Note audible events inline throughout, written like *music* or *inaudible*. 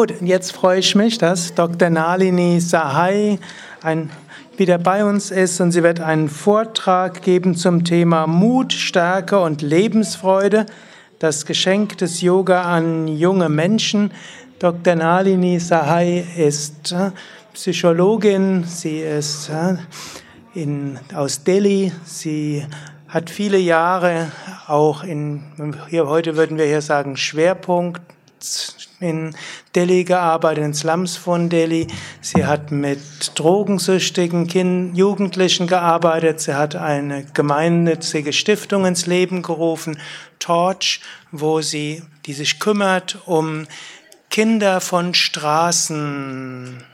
Gut, jetzt freue ich mich, dass Dr. Nalini Sahai ein, wieder bei uns ist und sie wird einen Vortrag geben zum Thema Mut, Stärke und Lebensfreude, das Geschenk des Yoga an junge Menschen. Dr. Nalini Sahai ist äh, Psychologin, sie ist äh, in, aus Delhi, sie hat viele Jahre auch in, hier heute würden wir hier sagen, Schwerpunkt in Delhi gearbeitet, in Slums von Delhi. Sie hat mit drogensüchtigen kind Jugendlichen gearbeitet. Sie hat eine gemeinnützige Stiftung ins Leben gerufen, Torch, wo sie, die sich kümmert um Kinder von Straßen.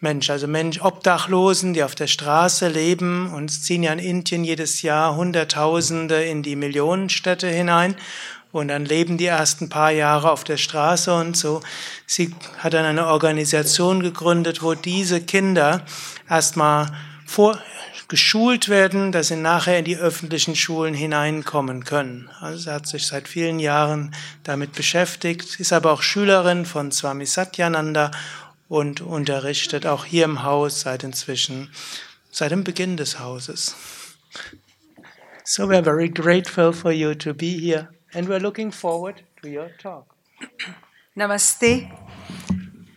Mensch, also Mensch, Obdachlosen, die auf der Straße leben und ziehen ja in Indien jedes Jahr Hunderttausende in die Millionenstädte hinein und dann leben die ersten paar Jahre auf der Straße und so. Sie hat dann eine Organisation gegründet, wo diese Kinder erstmal vor, geschult werden, dass sie nachher in die öffentlichen Schulen hineinkommen können. Also sie hat sich seit vielen Jahren damit beschäftigt, ist aber auch Schülerin von Swami Satyananda und unterrichtet auch hier im Haus seit inzwischen, seit dem Beginn des Hauses. So we're very grateful for you to be here and we're looking forward to your talk. Namaste.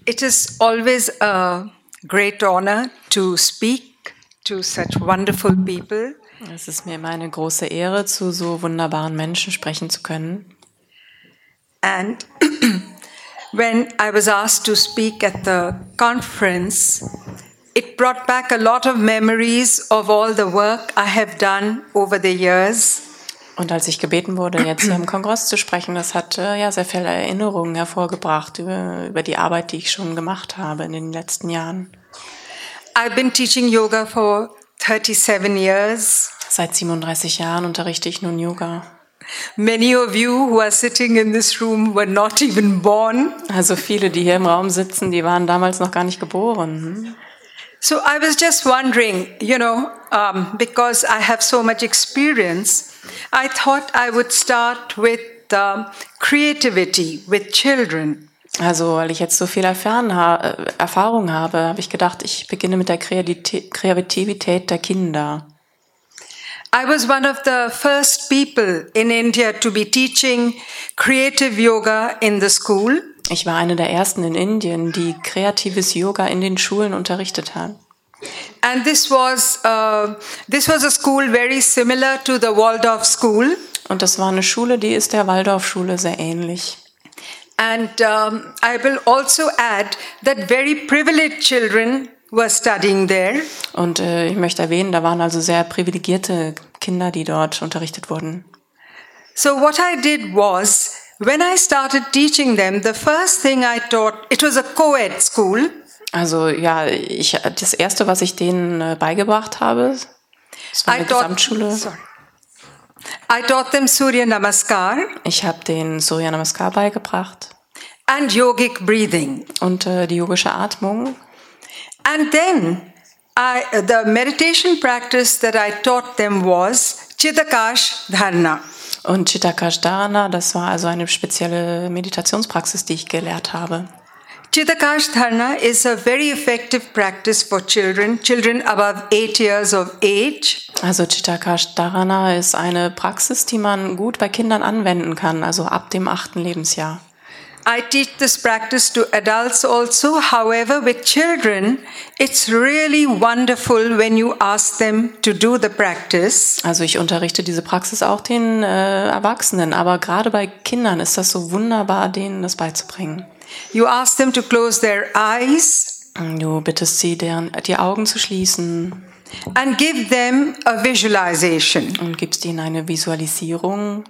It is always a great honor to speak to such wonderful people. Es ist mir immer eine große Ehre, zu so wunderbaren Menschen sprechen zu können. And *clears throat* when I was asked to speak at the conference, it brought back a lot of memories of all the work I have done over the years. Und als ich gebeten wurde, jetzt hier im Kongress zu sprechen, das hat äh, ja sehr viele Erinnerungen hervorgebracht über, über die Arbeit, die ich schon gemacht habe in den letzten Jahren. I've been teaching yoga for 37 years. Seit 37 Jahren unterrichte ich nun Yoga. Many of you who are sitting in this room were not even born. Also viele, die hier im Raum sitzen, die waren damals noch gar nicht geboren. Hm? So I was just wondering, you know, um, because I have so much experience, I thought I would start with uh, creativity with children. Also, weil ich jetzt so viel Erfahren ha äh, Erfahrung habe, habe ich gedacht, ich beginne mit der Kreativität der Kinder. I was one of the first people in India to be teaching creative yoga in the school. Ich war eine der ersten in Indien, die kreatives Yoga in den Schulen unterrichtet hat. And this was uh, this was a school very similar to the Waldorf School. Und das war eine Schule, die ist der Waldorfschule sehr ähnlich. And um, I will also add that very privileged children were studying there. Und äh, ich möchte erwähnen, da waren also sehr privilegierte Kinder, die dort unterrichtet wurden. So what I did was when I started teaching them, the first thing I taught, it was a co-ed school. Also ja, ich, das erste, was ich denen äh, beigebracht habe, das war eine I taught, Gesamtschule. sorry. I taught them Surya Namaskar Ich habe den Surya Namaskar beigebracht and yogic breathing. und äh, die yogische Atmung. And then I, the meditation practice that I taught them was Chitakash Dharna. Und Chitakashdana, das war also eine spezielle Meditationspraxis, die ich gelehrt habe. Chitakash Dharna is a very effective practice for children, children above eight years of age. Also Chitakashdana ist eine Praxis, die man gut bei Kindern anwenden kann, also ab dem achten Lebensjahr. I teach this practice to adults also. However, with children, it's really wonderful when you ask them to do the practice. Also ich unterrichte diese Praxis auch den äh, Erwachsenen, aber gerade bei Kindern ist das so wunderbar, denen das beizubringen. You ask them to close their eyes Du bittest sie, deren, die Augen zu schließen and give them a visualization. und gibst ihnen eine Visualisierung.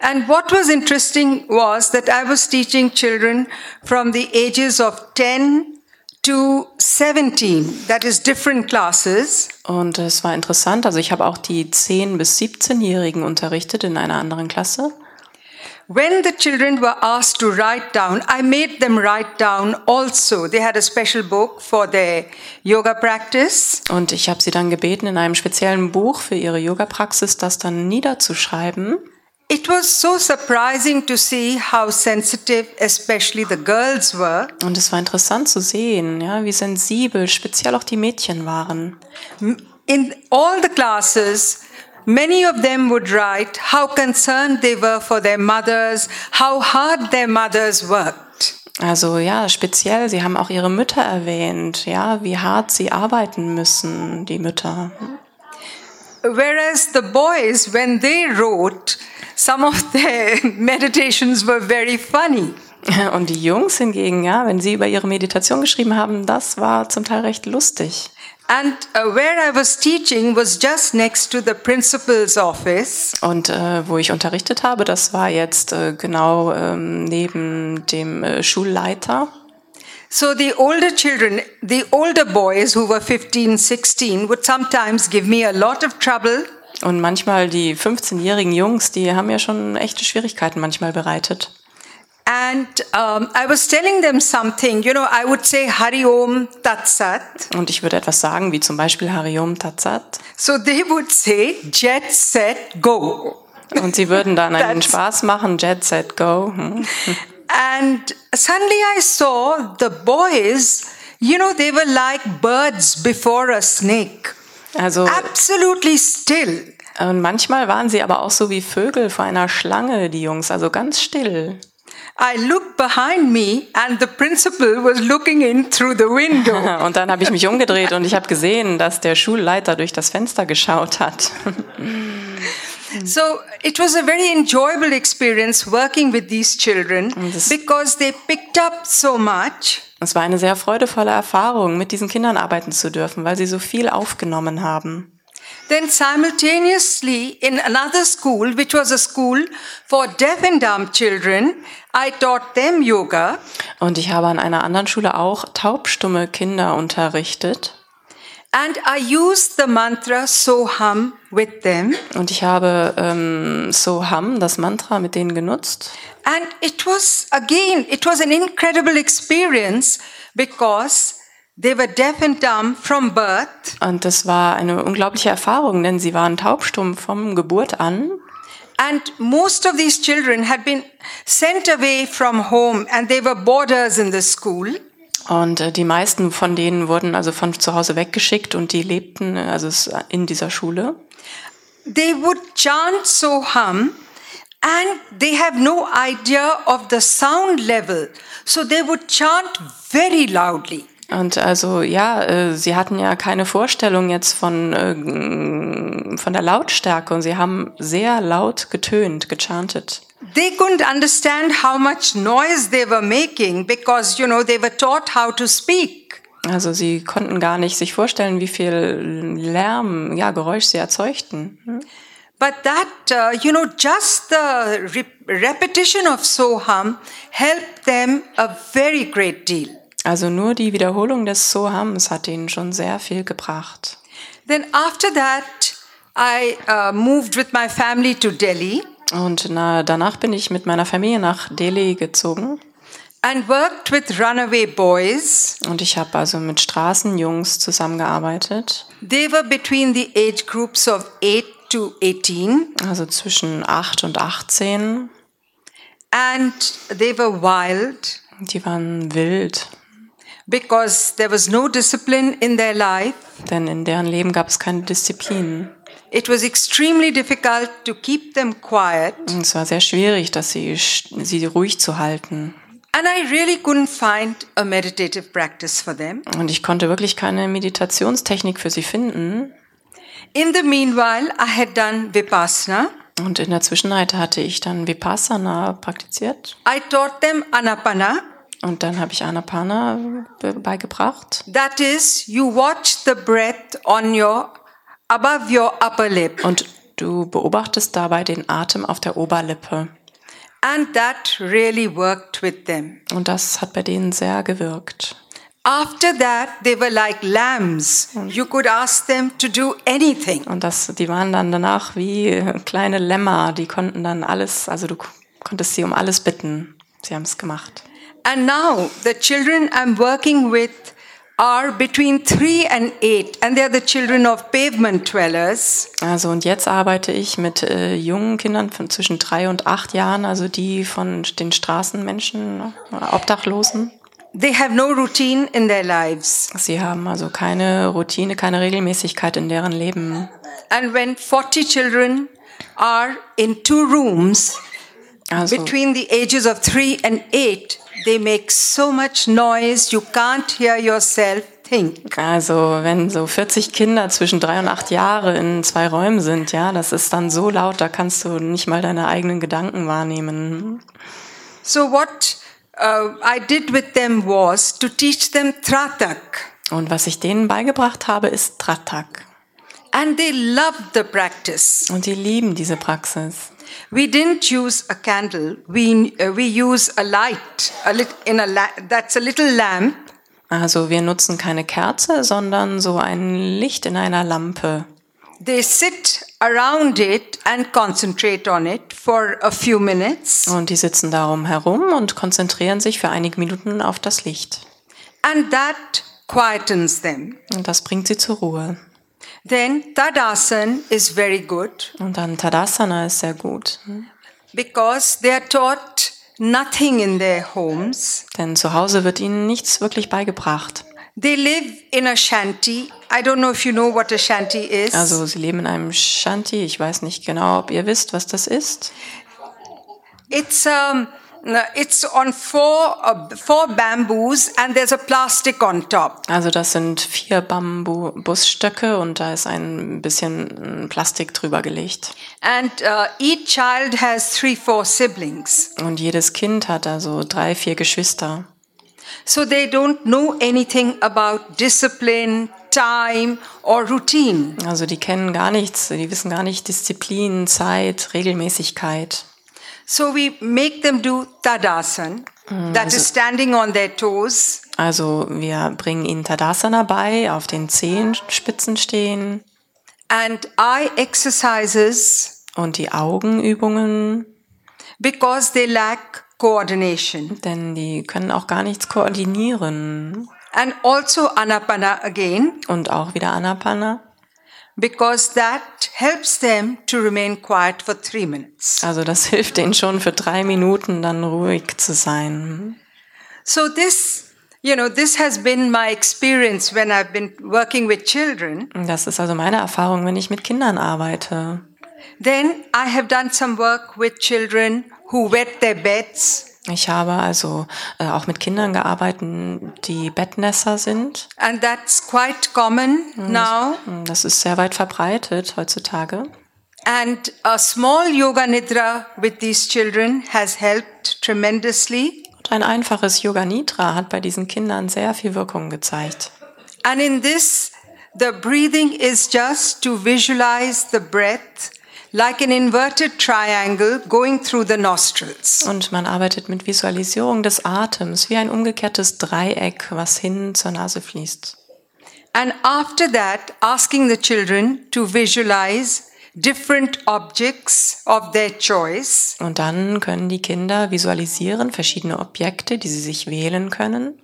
And what was interesting was that I was teaching children from the ages of 10 to 17, that is different classes. Und es war interessant, also ich habe auch die 10- bis 17-Jährigen unterrichtet in einer anderen Klasse. When the children were asked to write down, I made them write down also. They had a special book for their yoga practice. Und ich habe sie dann gebeten, in einem speziellen Buch für ihre Yoga-Praxis das dann niederzuschreiben. it was so surprising to see how sensitive, especially the girls were. Und es war interessant zu sehen, ja, wie sensibel speziell auch die Mädchen waren. In all the classes, many of them would write how concerned they were for their mothers, how hard their mothers worked. Also ja, speziell, sie haben auch ihre Mütter erwähnt, ja, wie hart sie arbeiten müssen, die Mütter. Whereas the boys, when they wrote, some of their *laughs* meditations were very funny. Und die Jungs hingegen, ja, wenn sie über ihre Meditation geschrieben haben, das war zum Teil recht lustig. And uh, where I was teaching was just next to the principal's office. Und äh, wo ich unterrichtet habe, das war jetzt äh, genau ähm, neben dem äh, Schulleiter. So the older children, the older boys who were 15, 16 would sometimes give me a lot of trouble. Und manchmal die 15-jährigen Jungs, die haben ja schon echte Schwierigkeiten manchmal bereitet. And um, I was telling them something, you know, I would say Hari Om Tat Sat. Und ich würde etwas sagen, wie zum Beispiel Hariom Tatsat. So they would say Jet Set Go. Und sie würden dann *laughs* einen Spaß machen, Jet Set Go. Hm. And suddenly I saw the boys, you know, they were like birds before a snake, Also absolutely still. und manchmal waren sie aber auch so wie Vögel vor einer Schlange, die Jungs, also ganz still. I looked behind me and the principal was looking in through the window. *laughs* Und dann habe ich mich umgedreht und ich habe gesehen, dass der Schulleiter durch das Fenster geschaut hat. so it was a very enjoyable experience working with these children because they picked up so much. Es war eine sehr freudevolle Erfahrung, mit diesen Kindern arbeiten zu dürfen, weil sie so viel aufgenommen haben. Then simultaneously in another school, which was a school for deaf and dumb children, I taught them yoga. Und ich habe an einer anderen Schule auch taubstumme Kinder unterrichtet. And I used the mantra Soham with them. Und ich habe ähm, Soham, das Mantra, mit denen genutzt. And it was, again, it was an incredible experience because they were deaf and dumb from birth. Und das war eine unglaubliche Erfahrung, denn sie waren taubstumm vom Geburt an. And most of these children had been sent away from home and they were boarders in the school. Und äh, die meisten von denen wurden also von zu Hause weggeschickt und die lebten äh, also es- äh, in dieser Schule. They would chant Soham and they have no idea of the sound level. So they would chant very loudly. Und also ja, äh, sie hatten ja keine Vorstellung jetzt von, äh, von der Lautstärke und sie haben sehr laut getönt, gechantet. They couldn't understand how much noise they were making because, you know, they were taught how to speak. Also sie konnten gar nicht sich vorstellen, wie viel Lärm, ja, Geräusch sie erzeugten. Hm? But that, uh, you know, just the re- repetition of Soham helped them a very great deal. Also nur die Wiederholung des Sohams hat ihnen schon sehr viel gebracht. Then after that, I uh, moved with my family to Delhi Und na, danach bin ich mit meiner Familie nach Delhi gezogen and worked with runaway boys. und ich habe also mit Straßenjungs zusammengearbeitet, They were between the age groups of 8 to 18 also zwischen 8 und 18. and they were wild Die waren wild, because there was no discipline in their life. denn in deren Leben gab es keine Disziplin. It was extremely difficult to keep them quiet, Und Es war sehr schwierig, dass sie, sie ruhig zu halten. and I really couldn't find a meditative practice for them. Und ich konnte wirklich keine Meditationstechnik für sie finden. In the meanwhile, I had done Vipassana. Und in der Zwischenzeit hatte ich dann Vipassana praktiziert. I taught them Anapana. Und dann habe ich Anapana be- beigebracht. That is, you watch the breath on your above your upper lip, Und du beobachtest dabei den Atem auf der Oberlippe. and that really worked with them. Und das hat bei denen sehr gewirkt. After that, they were like lambs. You could ask them to do anything. Und das, die waren dann danach wie kleine Lämmer. Die konnten dann alles, also du konntest sie um alles bitten. Sie haben es gemacht. And now, the children I'm working with are between three and eight, and they're the children of pavement dwellers. Also und jetzt arbeite ich mit äh, jungen Kindern von zwischen drei und acht Jahren, also die von den Straßenmenschen, äh, Obdachlosen. They have no routine in their lives. Sie haben also keine Routine, keine Regelmäßigkeit in deren Leben. And when 40 children are in two rooms Also, between the ages of three and eight, they make so much noise you can't hear yourself think. also wenn so 40 Kinder zwischen drei und acht Jahre in zwei Räumen sind, ja, das ist dann so laut, da kannst du nicht mal deine eigenen Gedanken wahrnehmen. So, what uh, I did with them was to teach them Tratak. Und was ich denen beigebracht habe, ist Tratak. And they loved the practice. Und die lieben diese Praxis. We didn't use a candle. We, uh, we use a light, a lit, in a la- that's a little lamp. Also wir nutzen keine Kerze, sondern so ein Licht in einer Lampe. They sit around it and concentrate on it for a few minutes. Und die sitzen darum herum und konzentrieren sich für einige Minuten auf das Licht. And that quietens them. Und das bringt sie zur Ruhe. Then Tadasan is very good Und dann Tadasana ist sehr gut. because they are taught nothing in their homes. Denn zu Hause wird ihnen nichts wirklich beigebracht. They live in a shanty. I don't know if you know what a shanty is. Also sie leben in einem Shanty. Ich weiß nicht genau, ob ihr wisst, was das ist. It's um, it's on four uh, four bamboos and there's a plastic on top. Also das sind vier Bambusstöcke und da ist ein bisschen Plastik drüber gelegt. And uh, each child has three, four siblings. Und jedes Kind hat also drei, vier Geschwister. So they don't know anything about discipline, time, or routine. Also die kennen gar nichts, die wissen gar nicht Disziplin, Zeit, Regelmäßigkeit. So we make them do Tadasan, that is standing on their toes, Also wir bringen ihnen Tadasana bei, auf den Zehenspitzen stehen and eye exercises und die Augenübungen, because they lack coordination. denn die können auch gar nichts koordinieren. And also Anapana again, Und auch wieder Anapana. Because that helps them to remain quiet for three minutes. Also das hilft denen schon für drei Minuten dann ruhig zu sein. So this, you know, this has been my experience when I've been working with children. Das ist also meine Erfahrung, wenn ich mit Kindern arbeite. Then I have done some work with children who wet their beds. Ich habe also äh, auch mit Kindern gearbeitet, die Bettnässer sind. And that's quite common now. Das ist sehr weit verbreitet heutzutage. And a small yoga nidra with these children has helped tremendously. Und ein einfaches Yoga Nidra hat bei diesen Kindern sehr viel Wirkung gezeigt. And in this, the breathing is just to visualize the breath like an inverted triangle going through the nostrils. Und man arbeitet mit Visualisierung des Atems wie ein umgekehrtes Dreieck, was hin zur Nase fließt. And after that, asking the children to visualize different objects of their choice. Und dann können die Kinder visualisieren verschiedene Objekte, die sie sich wählen können.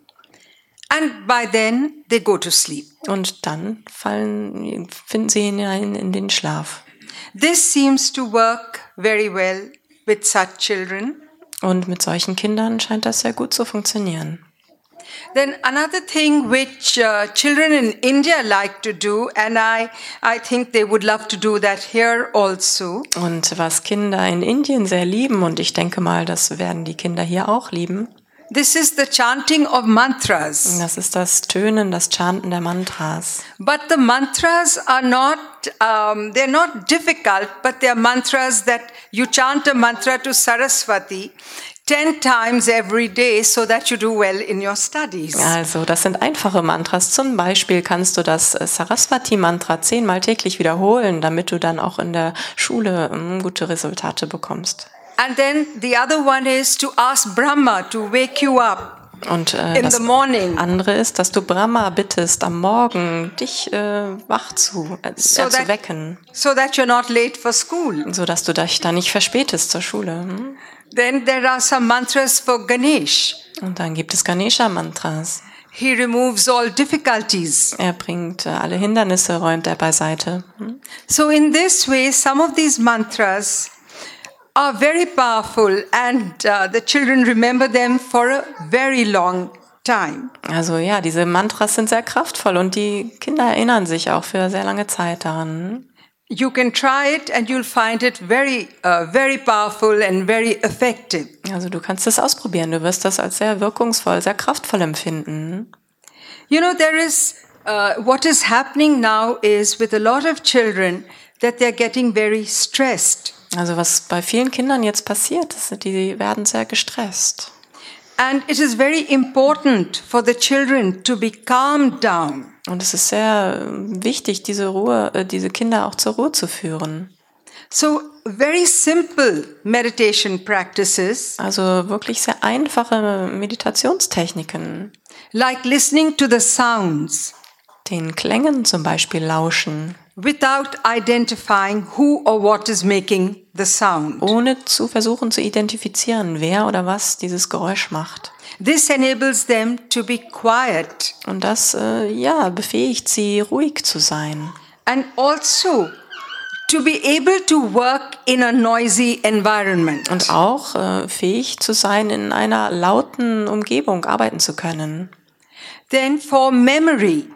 And by then, they go to sleep. Und dann fallen, finden sie hinein in den Schlaf. This seems to work very well with such children. Und mit solchen Kindern scheint das sehr gut zu funktionieren. Then another thing which uh, children in India like to do, and I, I think they would love to do that here also, Und was Kinder in Indien sehr lieben, und ich denke mal, das werden die Kinder hier auch lieben, this is the chanting of mantras. das ist das Tönen, das Chanten der Mantras. But the mantras are not, um, they're not difficult, but they're mantras that you chant a mantra to Saraswati 10 times every day so that you do well in your studies. Also, das sind einfache Mantras. Zum Beispiel kannst du das äh, Saraswati-Mantra zehnmal täglich wiederholen, damit du dann auch in der Schule ähm, gute Resultate bekommst. And then the other one is to ask Brahma to wake you up Und äh, in das the morning andere ist, dass du Brahma bittest, am Morgen dich äh, wach zu, äh, So äh, zu that- wecken, so that you're not late for school. so dass du dich da nicht verspätest zur Schule. Hm? Then there are some mantras for Ganesh. Und dann gibt es Ganesha-Mantras. He removes all difficulties. Er bringt äh, alle Hindernisse, räumt er beiseite. Hm? So, in this way, some of these mantras are very powerful, and uh, the children remember them for a very long time. Also ja, diese Mantras sind sehr kraftvoll und die Kinder erinnern sich auch für sehr lange Zeit daran. You can try it, and you'll find it very, uh, very powerful and very effective. Also du kannst es ausprobieren, du wirst das als sehr wirkungsvoll, sehr kraftvoll empfinden. You know, there is uh, what is happening now is with a lot of children that they're getting very stressed. Also was bei vielen Kindern jetzt passiert, ist, die werden sehr gestresst. And it is very important for the children to be calmed down. Und es ist sehr äh, wichtig, diese Ruhe, äh, diese Kinder auch zur Ruhe zu führen. So, very simple meditation practices, Also wirklich sehr einfache Meditationstechniken, like listening to the sounds den Klängen zum Beispiel lauschen, without identifying who or what is making the sound. ohne zu versuchen zu identifizieren, wer oder was dieses Geräusch macht. This enables them to be quiet Und das, äh, ja, befähigt sie, ruhig zu sein. and also to be able to work in a noisy environment. Und auch äh, fähig zu sein, in einer lauten Umgebung arbeiten zu können. Then for memory,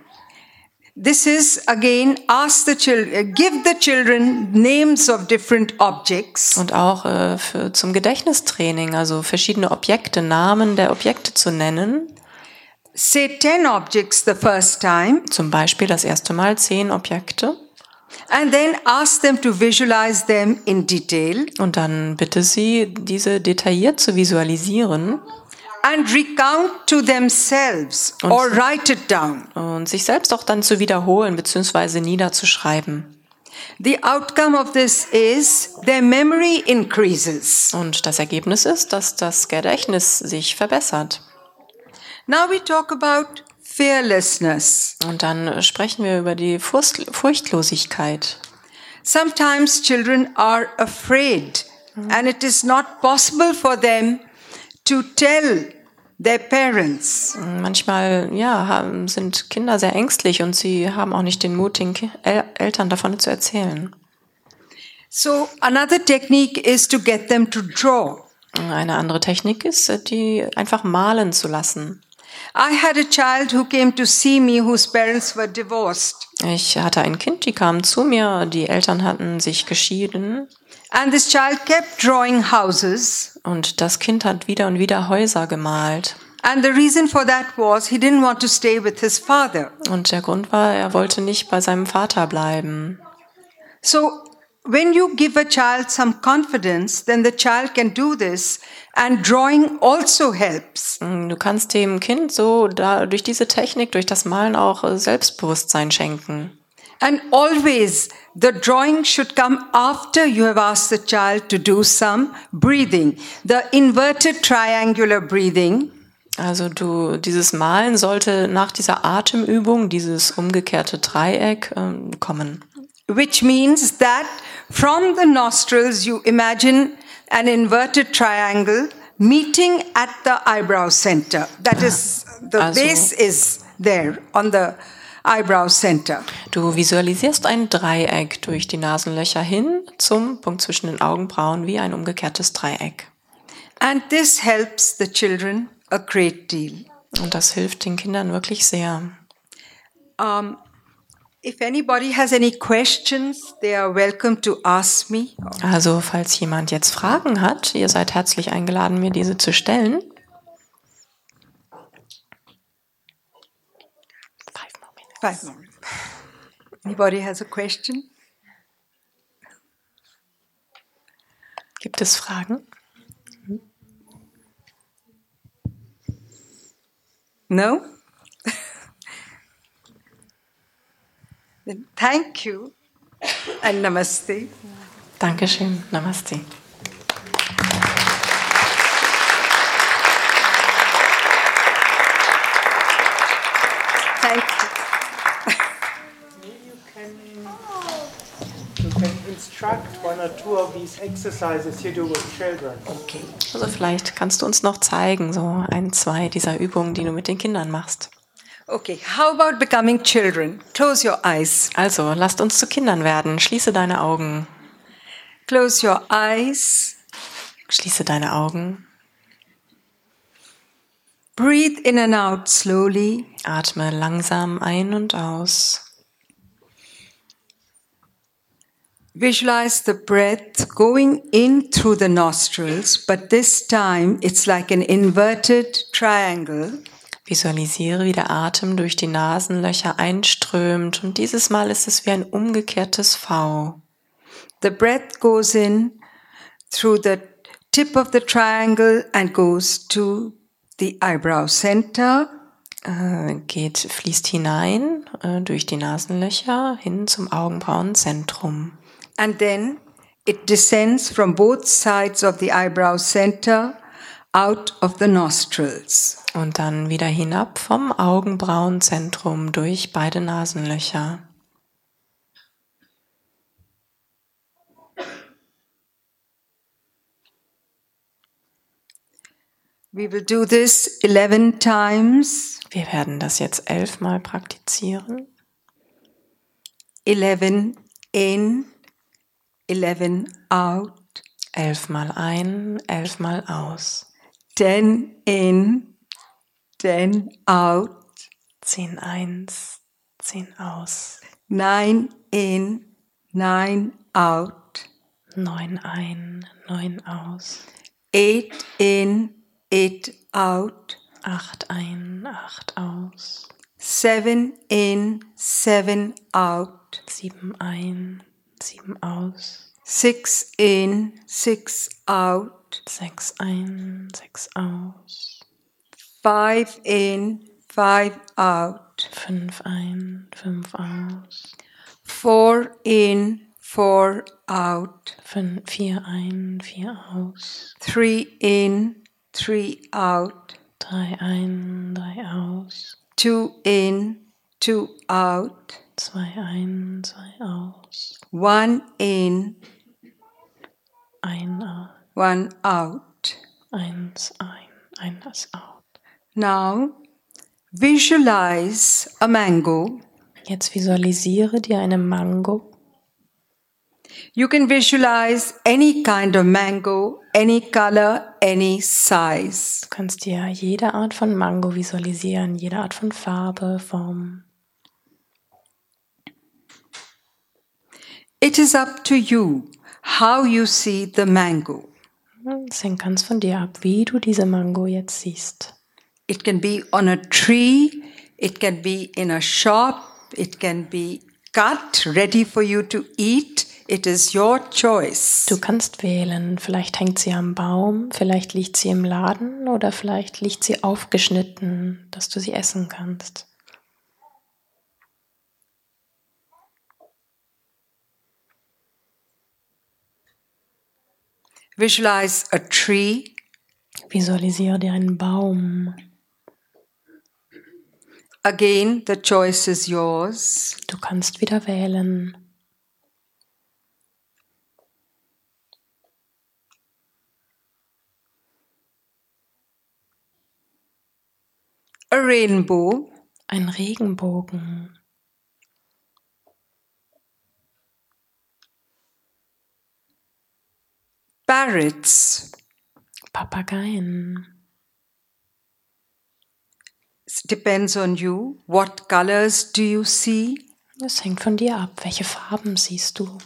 this is again ask the children, give the children names of different objects Und auch äh, für, zum Gedächtnistraining, also verschiedene Objekte, Namen der Objekte zu nennen. Say 10 objects the first time, Zum Beispiel das erste Mal zehn Objekte. and then ask them to visualize them in detail Und dann bitte sie, diese detailliert zu visualisieren and recount to themselves or write it down. und sich selbst auch dann zu wiederholen bzw. niederzuschreiben. The outcome of this is their memory increases. Und das Ergebnis ist, dass das Gedächtnis sich verbessert. Now we talk about fearlessness. Und dann sprechen wir über die Furcht Furchtlosigkeit. Sometimes children are afraid, and it is not possible for them to tell their parents. Manchmal ja, haben, sind Kinder sehr ängstlich und sie haben auch nicht den Mut, den El Eltern davon zu erzählen. So, another technique is to get them to draw. Eine andere Technik ist, die einfach malen zu lassen. I had a child who came to see me whose parents were divorced. Ich hatte ein Kind, die kam zu mir, die Eltern hatten sich geschieden And this child kept drawing houses. und das Kind hat wieder und wieder Häuser gemalt. And the reason for that was he didn't want to stay with his father. Und der Grund war, er wollte nicht bei seinem Vater bleiben. So, when you give a child some confidence, then the child can do this, and drawing also helps. Du kannst dem Kind so da, durch diese Technik, durch das Malen auch äh, Selbstbewusstsein schenken. And always the drawing should come after you have asked the child to do some breathing. The inverted triangular breathing Also du, dieses Malen sollte nach dieser Atemübung, dieses umgekehrte Dreieck ähm, kommen. which means that from the nostrils you imagine an inverted triangle meeting at the eyebrow center. That is, the Also- base is there on the eyebrow center. Du visualisierst ein Dreieck durch die Nasenlöcher hin zum Punkt zwischen den Augenbrauen wie ein umgekehrtes Dreieck. And this helps the children a great deal. Und das hilft den Kindern wirklich sehr. Um, if anybody has any questions, they are welcome to ask me. Also falls jemand jetzt Fragen hat, ihr seid herzlich eingeladen, mir diese zu stellen. Five more. Anybody has a question? Gibt es Fragen? No? then thank you and namaste. Dankeschön. Namaste. Two of these exercises you do with children. Okay. Also vielleicht kannst du uns noch zeigen, so ein, zwei dieser Übungen, die du mit den Kindern machst. Okay, how about becoming children? Close your eyes. Also, lasst uns zu Kindern werden. Schließe deine Augen. Close your eyes. Schließe deine Augen. Breathe in and out slowly. Atme langsam ein und aus. Visualize the breath going in through the nostrils, but this time it's like an inverted triangle. Visualisiere, wie der Atem durch die Nasenlöcher einströmt und dieses Mal ist es wie ein umgekehrtes V. The breath goes in through the tip of the triangle and goes to the eyebrow center. Äh, geht, fließt hinein äh, durch die Nasenlöcher hin zum Augenbrauenzentrum. And then it descends from both sides of the eyebrow center out of the nostrils. Und dann wieder hinab vom Augenbrauenzentrum durch beide Nasenlöcher. We will do this 11 times. Wir werden das jetzt elfmal praktizieren. 11 in, 11 out, Elfmal ein, elfmal aus. 10 in, 10 out, Zehn eins, zehn aus. 9 in, 9 out, Neun ein, neun aus. 8 in, 8 out, Acht ein, acht aus. 7 in, 7 out, Sieben ein, sieben aus. 6 in, 6 out, Sechs ein, sechs aus. 5 in, 5 out, Fünf ein, fünf aus. 4 in, 4 out, Fünf, vier ein, vier aus. 3 in, 3 out, Drei ein, drei aus. 2 in, 2 out, Zwei ein, zwei aus. 1 in, Ein, au- 1 out. eins ein, eines out. Now, visualize a mango. Jetzt visualisiere dir eine Mango. You can visualize any kind of mango, any color, any size. Du kannst dir jede Art von Mango visualisieren, jede Art von Farbe, Form. It is up to you how you see the mango. Es hängt ganz von dir ab, wie du diese Mango jetzt siehst. It can be on a tree, it can be in a shop, it can be cut, ready for you to eat. It is your choice. Du kannst wählen, vielleicht hängt sie am Baum, vielleicht liegt sie im Laden oder vielleicht liegt sie aufgeschnitten, dass du sie essen kannst. Visualize a tree, Visualisiere dir einen Baum. Again, the choice is yours. Du kannst wieder wählen. A rainbow, Ein Regenbogen. Parrots. Papageien. It depends on you. What colors do you see? Es hängt von dir ab. Welche Farben siehst du?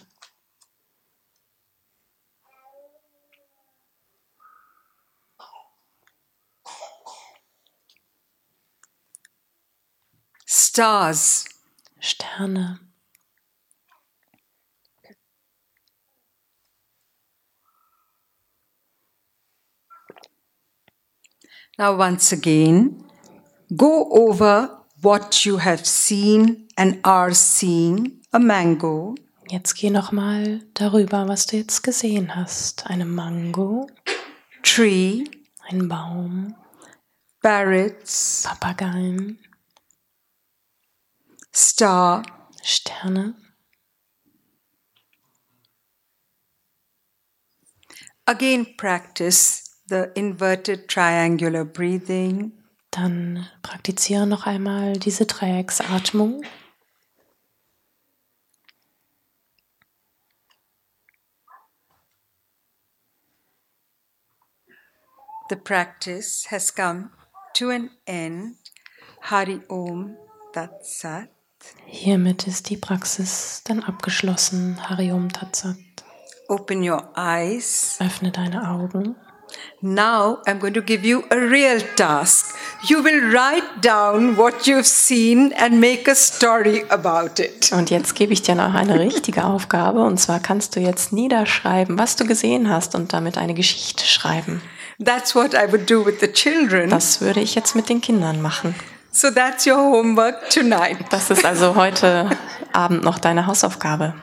Stars, Sterne. Now, once again, go over what you have seen and are seeing. A mango, Jetzt geh noch mal darüber, was du jetzt gesehen hast. Eine Mango, tree, ein Baum, parrots, Papageien, star, Sterne. Again, practice the inverted triangular breathing. Dann praktiziere noch einmal diese Dreiecksatmung. The practice has come to an end. Hari Om Tat Sat. Hiermit ist die Praxis dann abgeschlossen. Hariom Tatsat. Open your eyes. Öffne deine Augen. Now I'm going to give you a real task. You will write down what you've seen and make a story about it. Und jetzt gebe ich dir noch eine richtige Aufgabe. Und zwar kannst du jetzt niederschreiben, was du gesehen hast und damit eine Geschichte schreiben. That's what I would do with the children. Das würde ich jetzt mit den Kindern machen. So that's your homework tonight. Das ist also heute Abend noch deine Hausaufgabe.